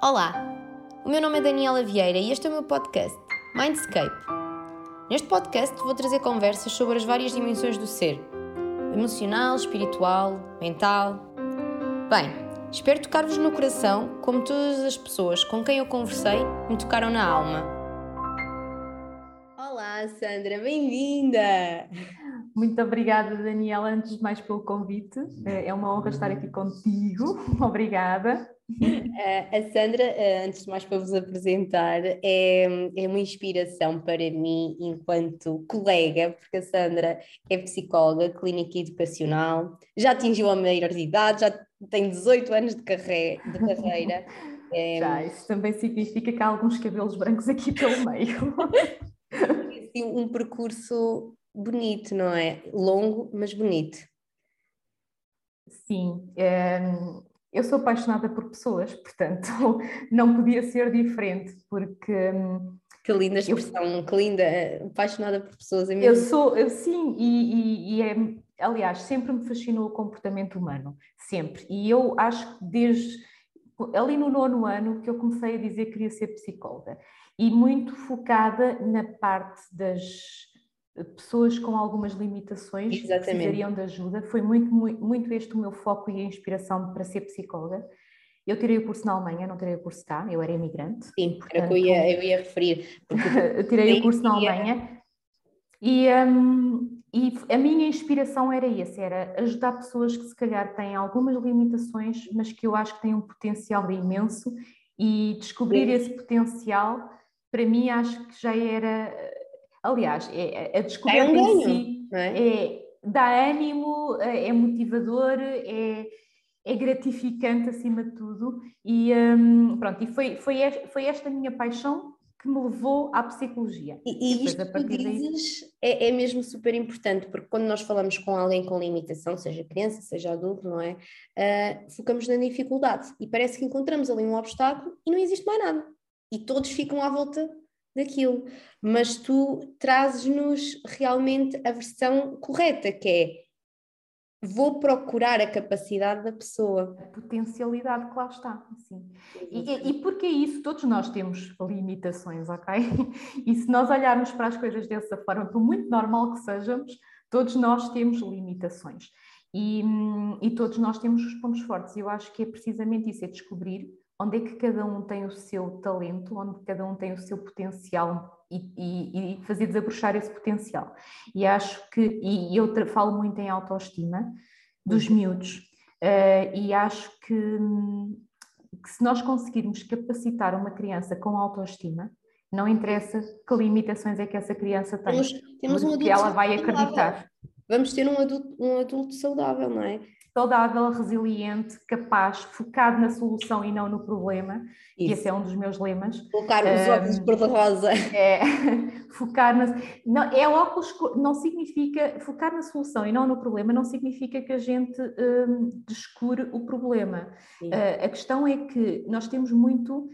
Olá, o meu nome é Daniela Vieira e este é o meu podcast, Mindscape. Neste podcast vou trazer conversas sobre as várias dimensões do ser: emocional, espiritual, mental. Bem, espero tocar-vos no coração, como todas as pessoas com quem eu conversei me tocaram na alma. Olá, Sandra, bem-vinda! Muito obrigada, Daniela, antes de mais pelo convite. É uma honra estar aqui contigo. Obrigada. A Sandra, antes de mais para vos apresentar, é, é uma inspiração para mim enquanto colega, porque a Sandra é psicóloga clínica educacional, já atingiu a maior de idade, já tem 18 anos de, carre de carreira. É, já, isso também significa que há alguns cabelos brancos aqui pelo meio. Assim, um percurso bonito, não é? Longo, mas bonito. Sim, é, eu sou apaixonada por pessoas, portanto, não podia ser diferente, porque. Hum, que linda expressão, eu, que linda, apaixonada por pessoas. É mesmo... Eu sou, eu, sim, e, e, e, é, aliás, sempre me fascinou o comportamento humano, sempre. E eu acho que desde ali no nono ano que eu comecei a dizer que queria ser psicóloga, e muito focada na parte das pessoas com algumas limitações Exatamente. que precisariam de ajuda. Foi muito, muito, muito este o meu foco e a inspiração para ser psicóloga. Eu tirei o curso na Alemanha, não tirei o curso cá, eu era imigrante. Sim, portanto, era que eu ia, eu ia referir. eu tirei o curso na Alemanha e, um, e a minha inspiração era essa, era ajudar pessoas que se calhar têm algumas limitações, mas que eu acho que têm um potencial imenso e descobrir Sim. esse potencial, para mim acho que já era Aliás, é, é, a descoberta é um ganho, em si é? dá ânimo, é, é motivador, é, é gratificante acima de tudo. E um, pronto, e foi, foi, foi esta minha paixão que me levou à psicologia. E, e isto que dizes daí... é, é, mesmo super importante, porque quando nós falamos com alguém com limitação, seja criança, seja adulto, não é? Uh, focamos na dificuldade e parece que encontramos ali um obstáculo e não existe mais nada. E todos ficam à volta daquilo, mas tu trazes-nos realmente a versão correta, que é vou procurar a capacidade da pessoa. A potencialidade que lá está, assim. E, e porque é isso, todos nós temos limitações, ok? E se nós olharmos para as coisas dessa forma, por muito normal que sejamos, todos nós temos limitações. E, hum, e todos nós temos os pontos fortes. E eu acho que é precisamente isso, é descobrir onde é que cada um tem o seu talento, onde cada um tem o seu potencial e, e, e fazer desabrochar esse potencial. E acho que, e eu falo muito em autoestima dos uhum. miúdos, uh, e acho que, que se nós conseguirmos capacitar uma criança com autoestima, não interessa que limitações é que essa criança tem, temos, temos um que ela vai acreditar. Vamos ter um adulto, um adulto saudável, não é? Saudável, resiliente, capaz, focado na solução e não no problema. Isso. E esse é um dos meus lemas. Colocar os um, óculos cor-de-rosa. É, focar na. Não, é óculos, não significa. Focar na solução e não no problema não significa que a gente um, descure o problema. Uh, a questão é que nós temos muito.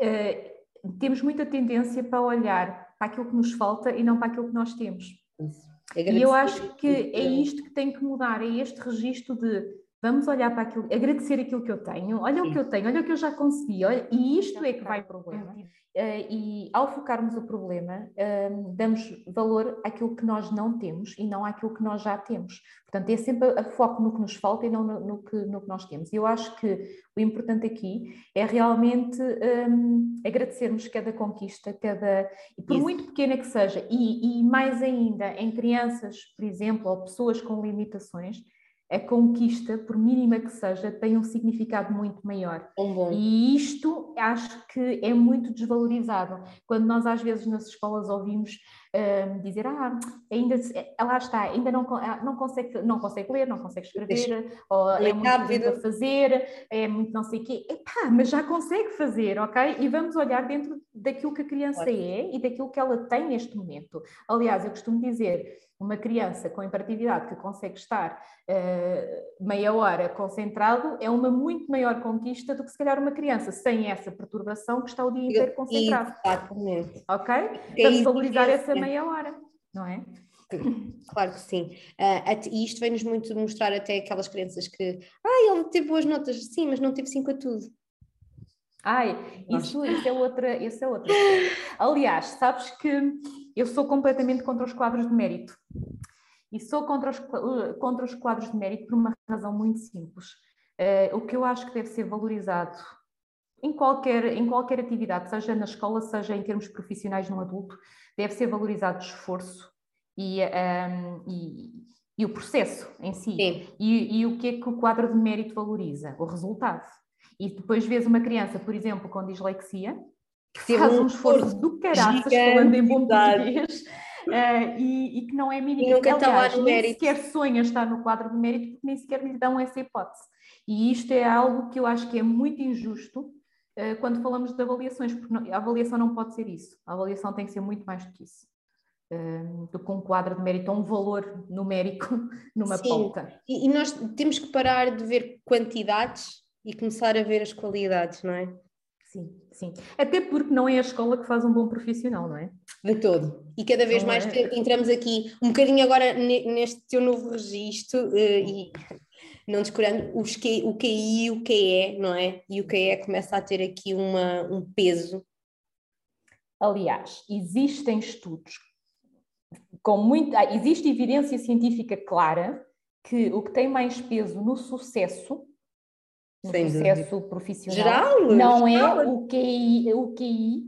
Uh, temos muita tendência para olhar para aquilo que nos falta e não para aquilo que nós temos. Isso. E eu acho que é isto que tem que mudar, é este registro de vamos olhar para aquilo, agradecer aquilo que eu tenho, olha Sim. o que eu tenho, olha o que eu já consegui, olha, e isto é que vai para o problema. Uh, e ao focarmos o problema, uh, damos valor àquilo que nós não temos e não àquilo que nós já temos. Portanto, é sempre a, a foco no que nos falta e não no, no, que, no que nós temos. E eu acho que o importante aqui é realmente um, agradecermos cada conquista, cada, por Isso. muito pequena que seja, e, e mais ainda em crianças, por exemplo, ou pessoas com limitações, a conquista, por mínima que seja, tem um significado muito maior. Bom. E isto acho que é muito desvalorizado. Quando nós às vezes nas escolas ouvimos uh, dizer, ah, ainda eh, lá está, ainda não, ah, não, consegue, não consegue ler, não consegue escrever, ou é, muito a fazer, é muito não sei o quê. Epá, mas já consegue fazer, ok? E vamos olhar dentro daquilo que a criança é e daquilo que ela tem neste momento. Aliás, eu costumo dizer, uma criança com hiperatividade que consegue estar uh, meia hora concentrado é uma muito maior conquista do que se calhar uma criança sem essa perturbação que está o dia inteiro concentrado. Exatamente. Ok? É Vamos valorizar essa meia hora, não é? Claro que sim. Uh, e isto vem-nos muito mostrar até aquelas crianças que, ah, ele teve boas notas, sim, mas não teve 5 a tudo. Ai, isso, isso é outra, isso é outra. Aliás, sabes que eu sou completamente contra os quadros de mérito. E sou contra os, contra os quadros de mérito por uma razão muito simples. Uh, o que eu acho que deve ser valorizado em qualquer, em qualquer atividade, seja na escola, seja em termos profissionais no adulto, deve ser valorizado o esforço e, um, ehm, e, e, o processo em si. E, e o que é que o quadro de mérito valoriza? O resultado. E depois vês uma criança, por exemplo, com dislexia, que faz um esforço do caraças, falando em bom português, uh, e, e, que não é mínimo. E nunca mérito. Nem sequer sonha estar no quadro de mérito, porque nem sequer lhe dão essa hipótese. E isto é algo que eu acho que é muito injusto uh, quando falamos de avaliações, porque a avaliação não pode ser isso. A avaliação tem que ser muito mais do que isso. Uh, do que um quadro de mérito ou um valor numérico numa Sim. pauta. E, e nós temos que parar de ver quantidades e começar a ver as qualidades, não é? Sim, sim. Até porque não é a escola que faz um bom profissional, não é? De todo. E cada vez não mais é... entramos aqui um bocadinho agora neste teu novo registro uh, e não descurando os que, o QI e o QE, não é? E o QE começa a ter aqui uma, um peso. Aliás, existem estudos com muita. Existe evidência científica clara que o que tem mais peso no sucesso no Sem processo dúvida. profissional. Geral, não geral. é o QI, o QI,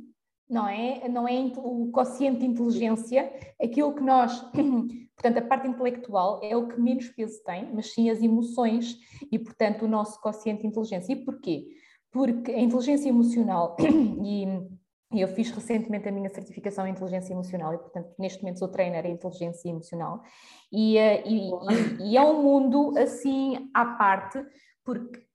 não é? Não é o quociente de inteligência, aquilo que nós, portanto, a parte intelectual é o que menos peso tem, mas sim as emoções e, portanto, o nosso quociente de inteligência. E porquê? Porque a inteligência emocional e eu fiz recentemente a minha certificação em inteligência emocional e, portanto, neste momento sou trainer em inteligência emocional. E, eh, e, e, e é um mundo assim à parte, porque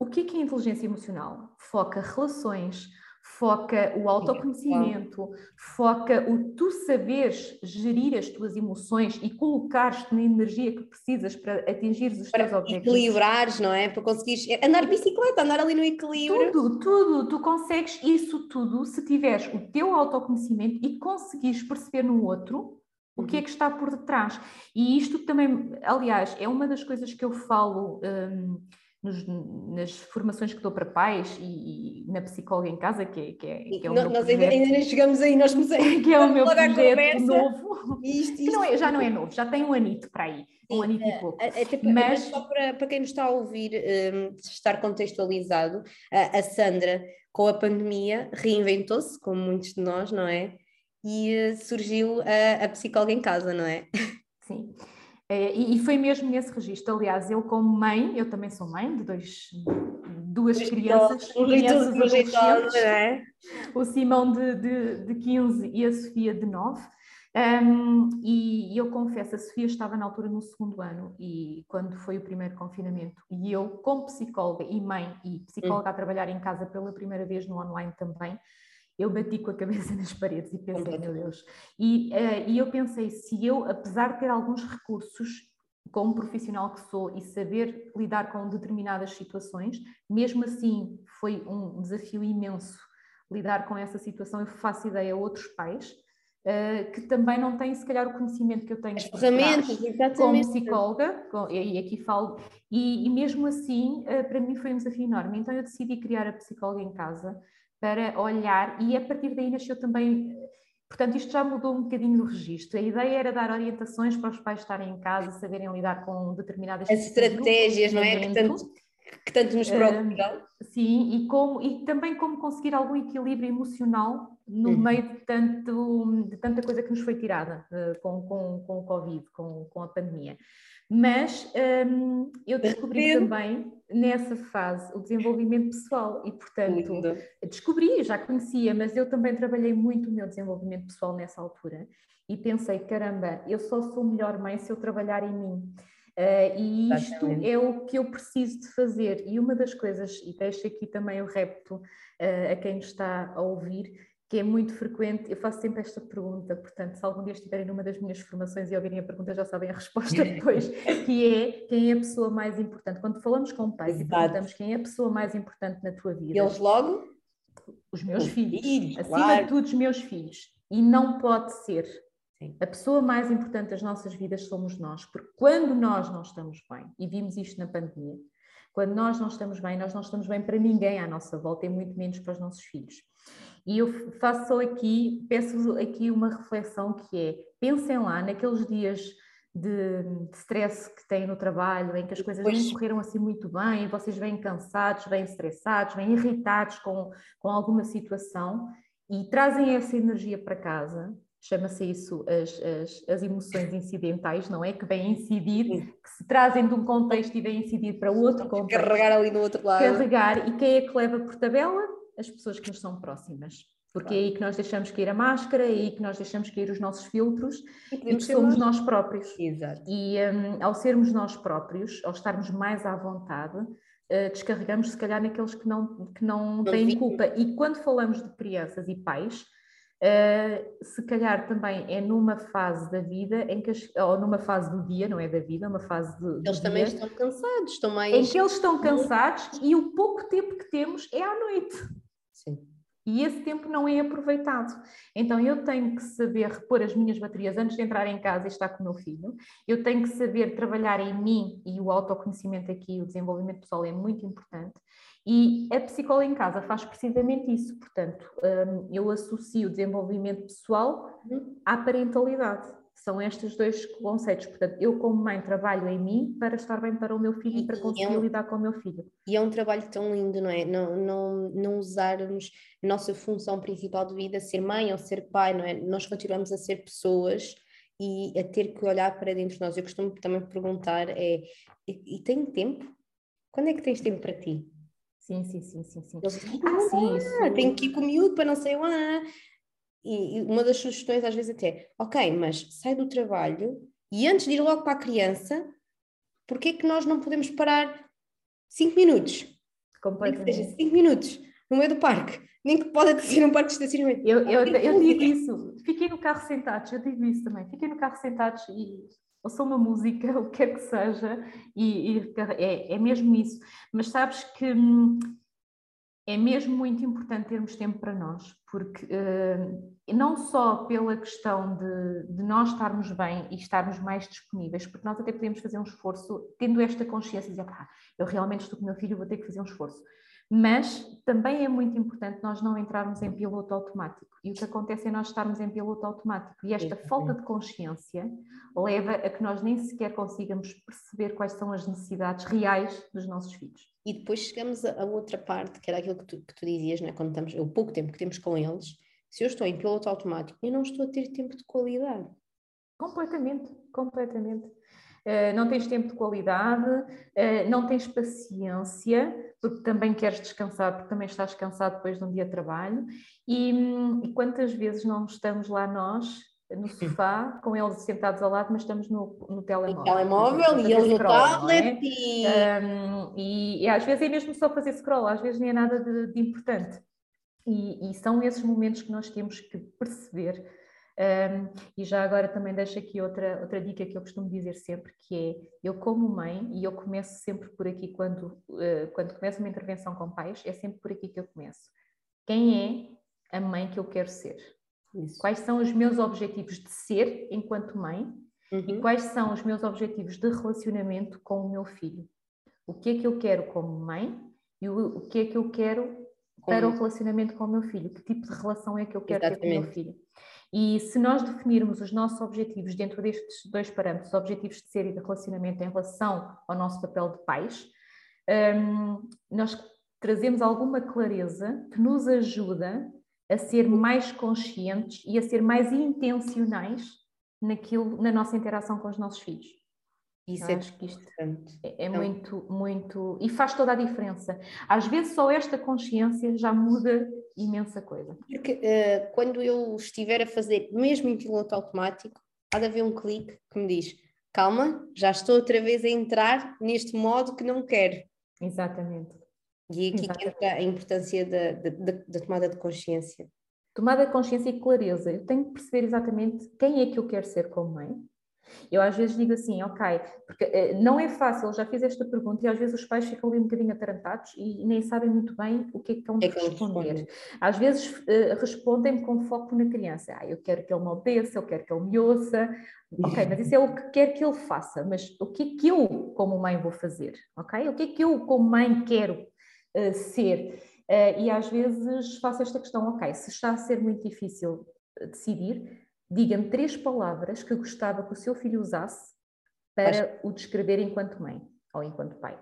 o que é, que é inteligência emocional? Foca relações, foca o autoconhecimento, foca o tu saberes gerir as tuas emoções e colocares-te na energia que precisas para atingir os para teus objetivos. Equilibrares, não é? Para conseguires andar de bicicleta, andar ali no equilíbrio. Tudo, tudo. Tu consegues isso tudo se tiveres o teu autoconhecimento e conseguires perceber no outro o que é uhum. que está por detrás. E isto também, aliás, é uma das coisas que eu falo. Hum, nos, nas formações que dou para pais e, e na psicóloga em casa, que é, que é, que é o nós, meu projeto. Nós ainda, nem chegamos aí, nós começamos que é o meu projeto novo. Isto, isto. Não é, já não é novo, já tem um anito para aí, um anito e pouco. Até Mas... só para, para quem nos está a ouvir um, estar contextualizado, a, a Sandra, com a pandemia, reinventou-se, como muitos de nós, não é? E uh, surgiu a, a psicóloga em casa, não é? Sim. É, e, foi mesmo nesse registro. Aliás, eu como mãe, eu também sou mãe de dois, duas crianças, crianças adolescentes, é? o Simão de, de, de 15 e a Sofia de 9. Um, e, e eu confesso, a Sofia estava na altura no segundo ano e quando foi o primeiro confinamento e eu como psicóloga e mãe e psicóloga a trabalhar em casa pela primeira vez no online também, eu bati com a cabeça nas paredes e pensei, meu Deus. E, uh, e eu pensei, se eu, apesar de ter alguns recursos, como profissional que sou e saber lidar com determinadas situações, mesmo assim foi um desafio imenso lidar com essa situação. Eu faço ideia a outros pais uh, que também não têm, se calhar, o conhecimento que eu tenho. As ferramentas, Como psicóloga, com, e aqui falo, e, e mesmo assim, uh, para mim foi um desafio enorme. Então eu decidi criar a psicóloga em casa para olhar e a partir daí nasceu também. Portanto, isto já mudou um bocadinho o registro. A ideia era dar orientações para os pais estarem em casa, saberem lidar com determinadas As estratégias, não é? Que tanto, que tanto nos procuram. Uh, sim, e, como, e também como conseguir algum equilíbrio emocional no uhum. meio de, tanto, de tanta coisa que nos foi tirada uh, com, com, com o Covid, com, com a pandemia. Mas um, eu descobri também nessa fase o desenvolvimento pessoal e, portanto, descobri, já conhecia, mas eu também trabalhei muito o meu desenvolvimento pessoal nessa altura e pensei, caramba, eu só sou melhor mãe se eu trabalhar em mim. Uh, e isto é o que eu preciso de fazer. E uma das coisas, e deixo aqui também o repto uh, a quem está a ouvir, que é muito frequente, eu faço sempre esta pergunta, portanto, se algum dia estiverem numa das minhas formações e ouvirem a pergunta, já sabem a resposta depois, que é quem é a pessoa mais importante. Quando falamos com pais e perguntamos quem é a pessoa mais importante na tua vida. Eles logo? Os meus os filhos. filhos. Acima claro. de tudo, os meus filhos. E não pode ser. Sim. A pessoa mais importante das nossas vidas somos nós, porque quando nós não estamos bem, e vimos isto na pandemia, Quando nós não estamos bem, nós não estamos bem para ninguém à nossa volta e muito menos para os nossos filhos. E eu faço aqui, peço aqui uma reflexão que é, pensem lá naqueles dias de, de stress que têm no trabalho, em que as coisas não correram assim muito bem, vocês vêm cansados, vêm estressados, vêm irritados com, com alguma situação e trazem essa energia para casa, chama-se isso as, as, as, emoções incidentais, não é? Que vêm incidir, Sim. que se trazem de um contexto e vêm incidir para outro contexto. Carregar ali no outro lado. Carregar, e quem é que leva por tabela? As pessoas que nos são próximas. Porque claro. é aí que nós deixamos cair a máscara, é aí que nós deixamos cair os nossos filtros e, e que somos nós, nós próprios. Exato. E um, ao sermos nós próprios, ao estarmos mais à vontade, uh, descarregamos se calhar naqueles que não, que não, não têm culpa. E quando falamos de crianças e pais, Uh, se calhar também é numa fase da vida em que as, ou numa fase do dia, não é da vida, uma fase de, eles também dia, estão cansados, estão mais em que eles estão cansados e o pouco tempo que temos é à noite. Sim. E esse tempo não é aproveitado. Então eu tenho que saber repor as minhas baterias antes de entrar em casa e estar com o meu filho. Eu tenho que saber trabalhar em mim e o autoconhecimento aqui, o desenvolvimento pessoal é muito importante. E a psicóloga em casa faz precisamente isso. Portanto, hum, eu associo o desenvolvimento pessoal à parentalidade. São estes dois conceitos. Portanto, eu, como mãe, trabalho em mim para estar bem para o meu filho e, e para conseguir é um, lidar com o meu filho. E é um trabalho tão lindo, não é? Não, não, não usarmos a nossa função principal de vida, ser mãe ou ser pai, não é? Nós continuamos a ser pessoas e a ter que olhar para dentro de nós. Eu costumo também perguntar: é, e, e tem tempo? Quando é que tens tempo para ti? Sim, sim, sim, sim. sim. Eles dizem, ah, sim, isso... tenho que ir com o miúdo para não sei onde. E, uma das sugestões às vezes até, ok, mas sai do trabalho e antes de ir logo para a criança, porquê é que nós não podemos parar cinco minutos? Completamente. Nem que seja cinco minutos no meio do parque, nem que pode ser um parque de estacionamento. Eu, eu, eu, digo isso, fiquei no carro sentados, eu digo isso também, fiquei no carro sentados e ouçam uma música, o que quer que seja, e, e é, é mesmo isso. Mas sabes que hum, é mesmo muito importante termos tempo para nós, porque uh, não só pela questão de, de, nós estarmos bem e estarmos mais disponíveis, porque nós até podemos fazer um esforço, tendo esta consciência de dizer, pá, eu realmente estou com o meu filho, vou ter que fazer um esforço. Mas também é muito importante nós não entrarmos em piloto automático. E o que acontece é nós estarmos em piloto automático. E esta falta de consciência leva a que nós nem sequer consigamos perceber quais são as necessidades reais dos nossos filhos. E depois chegamos a, outra parte, que era aquilo que tu, que tu dizias, né? quando estamos, o pouco tempo que temos com eles, se eu estou em piloto automático, eu não estou a ter tempo de qualidade. Completamente, completamente. Uh, não tens tempo de qualidade, uh, não tens paciência, porque também queres descansar, porque também estás cansado depois de um dia de trabalho. E, hum, e quantas vezes não estamos lá nós no sofá, com eles sentados ao lado, mas estamos no, no telemóvel. No telemóvel e eles no tablet é? e... Um, e... e... às vezes é mesmo só fazer scroll, às vezes nem é nada de, de importante. E, e, são esses momentos que nós temos que perceber. Um, e já agora também deixo aqui outra, outra dica que eu costumo dizer sempre, que é, eu como mãe, e eu começo sempre por aqui quando, uh, quando começo uma intervenção com pais, é sempre por aqui que eu começo. Quem é a mãe que eu quero ser? Isso. Quais são os meus objetivos de ser enquanto mãe uhum. e quais são os meus objetivos de relacionamento com o meu filho? O que é que eu quero como mãe e o, o que é que eu quero para o relacionamento com o meu filho? Que tipo de relação é que eu quero Exatamente. ter com o meu filho? E se nós definirmos os nossos objetivos dentro destes dois parâmetros, objetivos de ser e de relacionamento em relação ao nosso papel de pais, um, nós trazemos alguma clareza que nos ajuda a ser mais conscientes e a ser mais intencionais naquilo, na nossa interação com os nossos filhos. Isso é acho que isto é, é muito, muito. E faz toda a diferença. Às vezes só esta consciência já muda imensa coisa. Porque uh, quando eu estiver a fazer, mesmo em piloto automático, há de haver um clique que me diz: calma, já estou outra vez a entrar neste modo que não quero. Exatamente. E aqui que entra a importância da, da, da, tomada de consciência. Tomada de consciência e clareza. Eu tenho que perceber exatamente quem é que eu quero ser como mãe, Eu às vezes digo assim, ok, porque uh, não é fácil, já fiz esta pergunta e às vezes os pais ficam ali um bocadinho atarantados e nem sabem muito bem o que é que estão a é responder. Às vezes uh, respondem com foco na criança. Ah, eu quero que ele me obedeça, eu quero que ele me ouça. Ok, mas isso é o que quer que ele faça, mas o que é que eu, como mãe, vou fazer? Ok? O que é que eu, como mãe, quero uh, ser? e às vezes faço esta questão, ok, se está a ser muito difícil decidir, Diga-me três palavras que gostava que o seu filho usasse para o descrever enquanto mãe ou enquanto pai.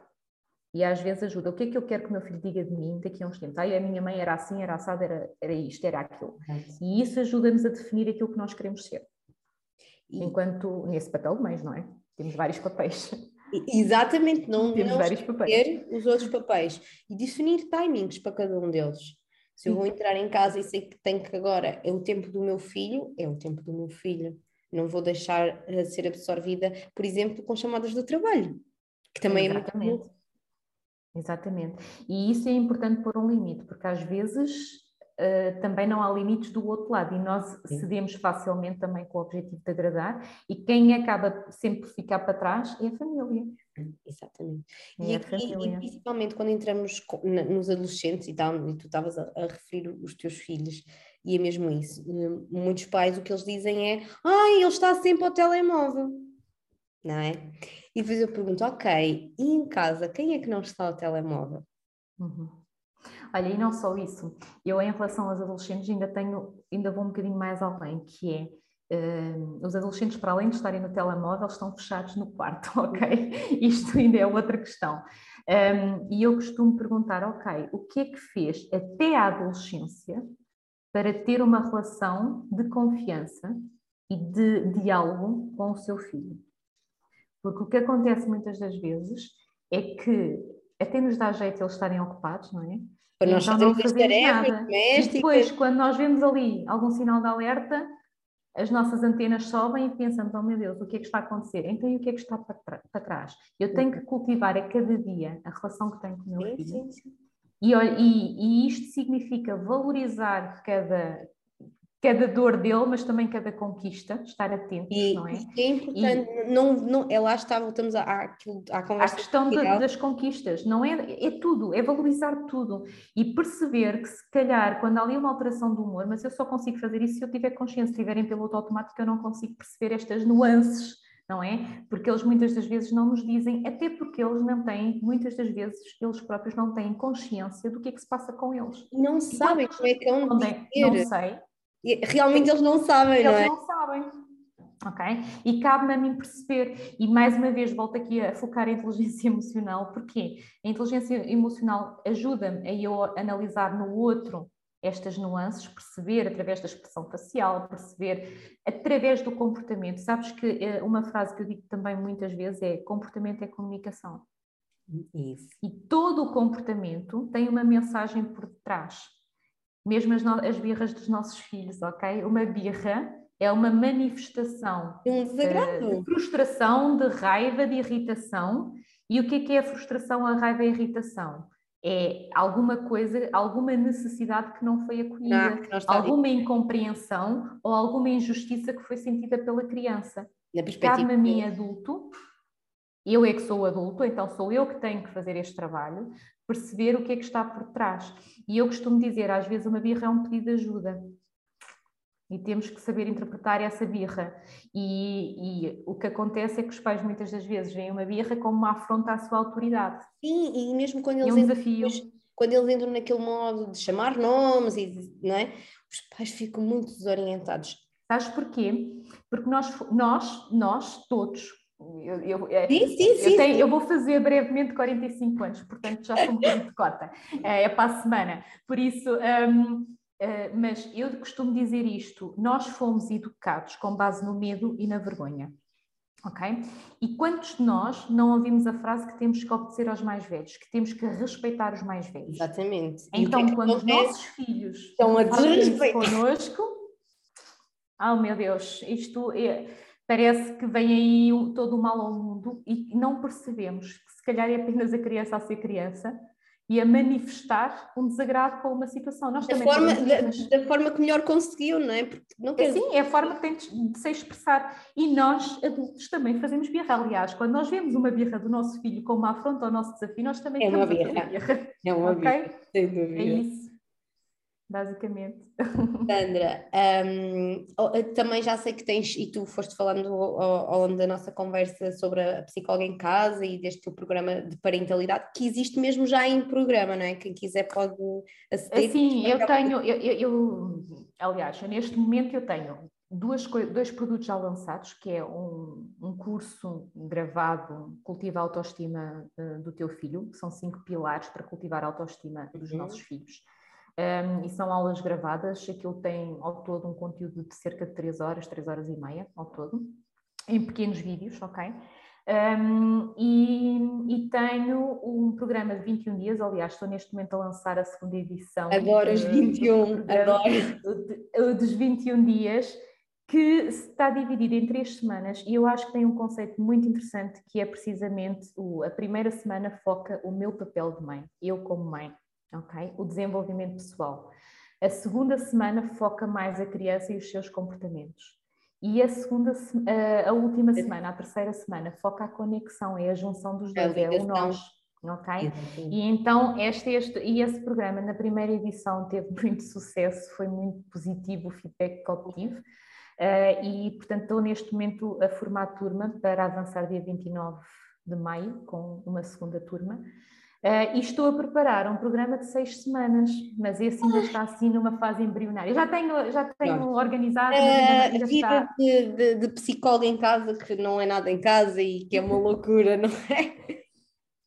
E às vezes ajuda. O que é que eu quero que o meu filho diga de mim daqui a uns tempos? Ai, a minha mãe era assim, era assada, era, era isto, era aquilo. E isso ajuda-nos a definir aquilo que nós queremos ser. Enquanto, nesse papel de mães, não é? Temos vários papéis. Exatamente, não, Temos não vários papéis. os outros papéis. E definir timings para cada um deles. Se eu vou entrar em casa e sei que tenho que agora, é o tempo do meu filho, é o tempo do meu filho. Não vou deixar de ser absorvida, por exemplo, com chamadas do trabalho, que também Exatamente. é muito Exatamente. E isso é importante pôr um limite, porque às vezes uh, também não há limites do outro lado e nós Sim. cedemos facilmente também com o objetivo de agradar e quem acaba sempre por ficar para trás é a família. Exatamente. É e, aqui, e, principalmente quando entramos nos adolescentes e tal, e tu estavas a, a, referir os teus filhos, e é mesmo isso. Hum, muitos pais o que eles dizem é ai, ele está sempre ao telemóvel, não é? E depois eu pergunto, ok, e em casa, quem é que não está ao telemóvel? Uhum. Olha, e não só isso, eu em relação aos adolescentes ainda tenho, ainda vou um bocadinho mais além, que é Uh, os adolescentes, para além de estarem no telemóvel, estão fechados no quarto, ok? Isto ainda é outra questão. Um, e eu costumo perguntar, ok, o que é que fez até a adolescência para ter uma relação de confiança e de diálogo com o seu filho? Porque o que acontece muitas das vezes é que até nos dá jeito eles estarem ocupados, não é? Para nós então não fazemos nada. E depois, quando nós vemos ali algum sinal de alerta, as nossas antenas sobem e pensamos, oh meu Deus, o que é que está a acontecer? Então, e o que é que está para, para trás? Eu tenho que cultivar a cada dia a relação que tenho com o meu filho. Sim, sim. E, e, e, isto significa valorizar cada, cada dor dele, mas também cada conquista, estar atentos, e, não é? é importante, e, não, não, é lá está, voltamos à, à, à conversa. A questão de, das conquistas, não é? É tudo, é valorizar tudo e perceber que se calhar quando há ali uma alteração do humor, mas eu só consigo fazer isso se eu tiver consciência, se tiver em piloto automático, eu não consigo perceber estas nuances não é? Porque eles muitas das vezes não nos dizem, até porque eles não têm, muitas das vezes, eles próprios não têm consciência do que é que se passa com eles. Não sabem como é que é um Não sei, realmente eles não sabem, eles não é? Eles não sabem. Ok? E cabe-me a mim perceber, e mais uma vez volto aqui a focar a inteligência emocional, porque a inteligência emocional ajuda-me a eu analisar no outro estas nuances, perceber através da expressão facial, perceber através do comportamento. Sabes que eh, uma frase que eu digo também muitas vezes é comportamento é comunicação. Isso. E todo o comportamento tem uma mensagem por detrás mesmo as, as birras dos nossos filhos, ok? Uma birra é uma manifestação um desagrado. de frustração, de raiva, de irritação. E o que é que é a frustração, a raiva e a irritação? É alguma coisa, alguma necessidade que não foi acolhida, não, não alguma incompreensão ou alguma injustiça que foi sentida pela criança. Cabe-me a mim, adulto, eu é que sou adulto, então sou eu que tenho que fazer este trabalho, perceber o que é que está por trás. E eu costumo dizer, às vezes uma birra é um pedido de ajuda. E temos que saber interpretar essa birra. E, e, o que acontece é que os pais muitas das vezes veem uma birra como uma afronta à sua autoridade. Sim, e mesmo quando eles, é um. Entram, quando eles entram naquele modo de chamar nomes, e, não é? os pais ficam muito desorientados. Sabes porquê? Porque nós, nós, nós todos, eu, eu, é, sim, sim, eu, sim, tenho, eu, vou fazer brevemente 45 anos, portanto já sou um bocadinho de cota, é, é para a semana. Por isso, um, uh, mas eu costumo dizer isto: nós fomos educados com base no medo e na vergonha. Ok? E quantos de nós não ouvimos a frase que temos que obedecer aos mais velhos, que temos que respeitar os mais velhos? Exatamente. Então, é quando os nossos filhos estão a desrespeitar connosco, oh meu Deus, isto é parece que vem aí todo o mal ao mundo e não percebemos que se calhar é apenas a criança a ser criança e a manifestar um desagrado com uma situação. Nós da, forma, da, da, forma que melhor conseguiu, não é? Porque não sim, é a forma que tem de se expressar. E nós, adultos, também fazemos birra. Aliás, quando nós vemos uma birra do nosso filho como uma afronta ao nosso desafio, nós também é uma birra. birra. É uma okay? birra, sem dúvida. É isso basicamente. Sandra, um, também já sei que tens, e tu foste falando ao, ao, longo da nossa conversa sobre a psicóloga em casa e deste teu programa de parentalidade, que existe mesmo já em programa, não é? Quem quiser pode aceder. Sim, eu tenho, eu, eu, eu, aliás, neste momento eu tenho duas, dois produtos já lançados, que é um, um curso gravado, Cultiva a Autoestima uh, do Teu Filho, que são cinco pilares para cultivar a autoestima dos uhum. nossos filhos um, e são aulas gravadas, aquilo tem ao todo um conteúdo de cerca de 3 horas, 3 horas e meia ao todo, em pequenos vídeos, ok? Um, e, e, tenho um programa de 21 dias, aliás, estou neste momento a lançar a segunda edição. Adoro os 21, adoro. Dos 21 dias, que está dividido em três semanas e eu acho que tem um conceito muito interessante que é precisamente o, a primeira semana foca o meu papel de mãe, eu como mãe ok? O desenvolvimento pessoal. A segunda semana foca mais a criança e os seus comportamentos. E a segunda, a última semana, a terceira semana, foca a conexão, é a junção dos dois, é o nós, ok? E então este, este, e esse programa na primeira edição teve muito sucesso, foi muito positivo o feedback que obtive. Uh, e portanto estou neste momento a formar turma para avançar dia 29 de maio com uma segunda turma. Uh, e estou a preparar um programa de seis semanas, mas esse ainda está assim numa fase embrionária. Já tenho, já tenho organizado. A vida de, de, de, psicóloga em casa, que não é nada em casa e que é uma loucura, não é?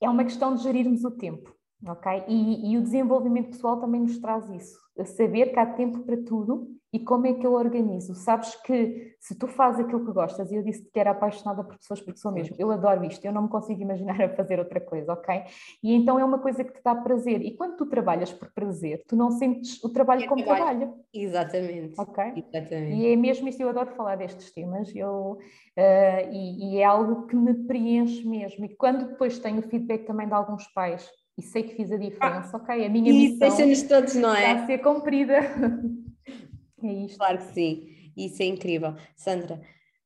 É uma questão de gerirmos o tempo, ok? E, e o desenvolvimento pessoal também nos traz isso, saber que há tempo para tudo e como é que eu organizo? Sabes que se tu fazes aquilo que gostas, e eu disse que era apaixonada por pessoas porque sou mesmo, eu adoro isto, eu não me consigo imaginar a fazer outra coisa, ok? E então é uma coisa que te dá prazer. E quando tu trabalhas por prazer, tu não sentes o trabalho é como trabalho. trabalho. Exatamente. Ok? Exatamente. E é mesmo isso, eu adoro falar destes temas, eu, uh, e, e é algo que me preenche mesmo. E quando depois tenho feedback também de alguns pais e sei que fiz a diferença, ah, ok, a minha missão deixa-nos todos, não é? Está a ser cumprida. É isto. Claro que sim, isso é incrível. Sandra,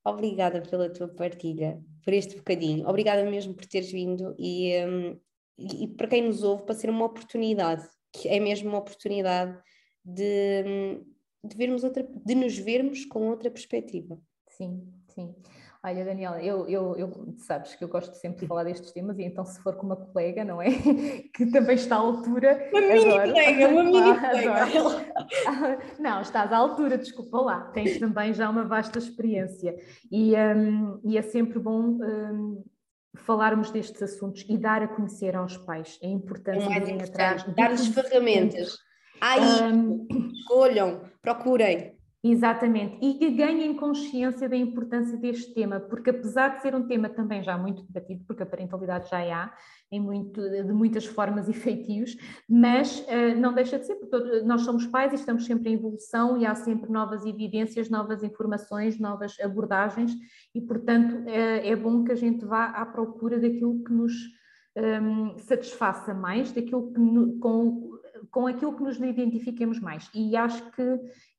obrigada pela tua partilha, por este bocadinho. Obrigada mesmo por teres vindo e, um, e, e para quem nos ouve, para ser uma oportunidade, que é mesmo uma oportunidade de, hum, de, vermos outra, de nos vermos com outra perspectiva. Sim, sim. Olha, Daniela, eu, eu, eu, sabes que eu gosto sempre de falar destes temas e então se for com uma colega, não é? Que também está à altura. Uma mini adoro. colega, uma mini ah, colega. Não, estás à altura, desculpa lá. Tens também já uma vasta experiência e, um, e é sempre bom um, falarmos destes assuntos e dar a conhecer aos pais a importância é de irem atrás. Dar-lhes ferramentas. Aí, um, escolham, procurem. Exatamente, e que ganhem consciência da importância deste tema, porque apesar de ser um tema também já muito debatido, porque a parentalidade já há em muito, de muitas formas e feitios, mas uh, não deixa de ser, porque nós somos pais e estamos sempre em evolução e há sempre novas evidências, novas informações, novas abordagens e, portanto, uh, é bom que a gente vá à procura daquilo que nos um, ehm, satisfaça mais, daquilo que no, com com aquilo que nos identifiquemos mais. E acho que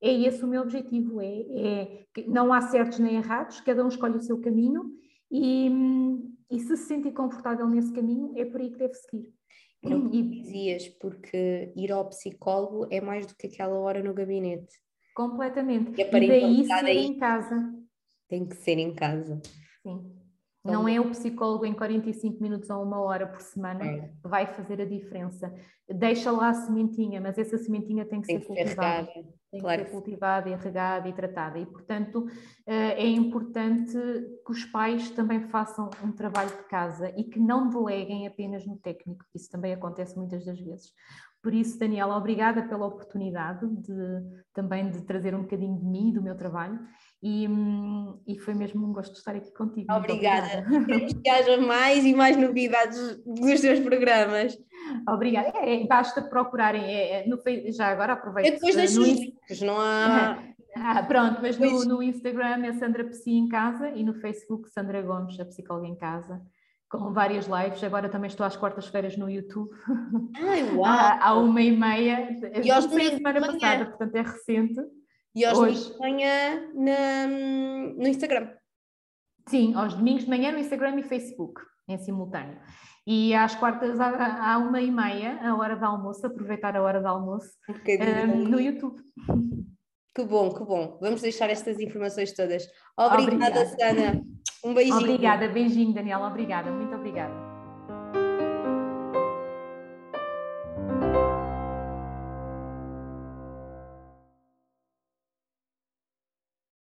é esse o meu objetivo: é, é que não há certos nem errados, cada um escolhe o seu caminho e, e se se sentir confortável nesse caminho, é por aí que deve seguir. É o que dizias, porque ir ao psicólogo é mais do que aquela hora no gabinete. Completamente. E, e daí ser em casa. Tem que ser em casa. Sim. Não é o psicólogo em 45 minutos ou uma hora por semana é. que vai fazer a diferença. Deixa lá a sementinha, mas essa sementinha tem que tem ser que cultivada. Ser tem claro. que ser cultivada e regada e tratada. E, portanto, eh, é importante que os pais também façam um trabalho de casa e que não deleguem apenas no técnico. Isso também acontece muitas das vezes. Por isso, Daniela, obrigada pela oportunidade de também de trazer um bocadinho de mim e do meu trabalho e, hum, e foi mesmo um gosto de estar aqui contigo. Obrigada. Queremos que haja mais e mais novidades dos teus programas. Obrigada. É, é, basta procurarem é, é, no, já agora aproveito. Eu depois deixo os links, não há. Ah, pronto, mas no, no, Instagram é Sandra Psi em casa e no Facebook Sandra Gomes, a psicóloga em casa com várias lives. Agora também estou às quartas-feiras no YouTube. Ai, uau! à, uma e meia. E aos domingos semana passada, portanto é recente. E aos Hoje... domingos de manhã na, no Instagram. Sim, aos domingos de manhã no Instagram e Facebook, em simultâneo. E às quartas, à, uma e meia, a hora do almoço, aproveitar a hora do almoço, um, no YouTube. Que bom, que bom. Vamos deixar estas informações todas. Obrigada, obrigada. Sana. Um beijinho. Obrigada, beijinho, Daniela. Obrigada, muito obrigada.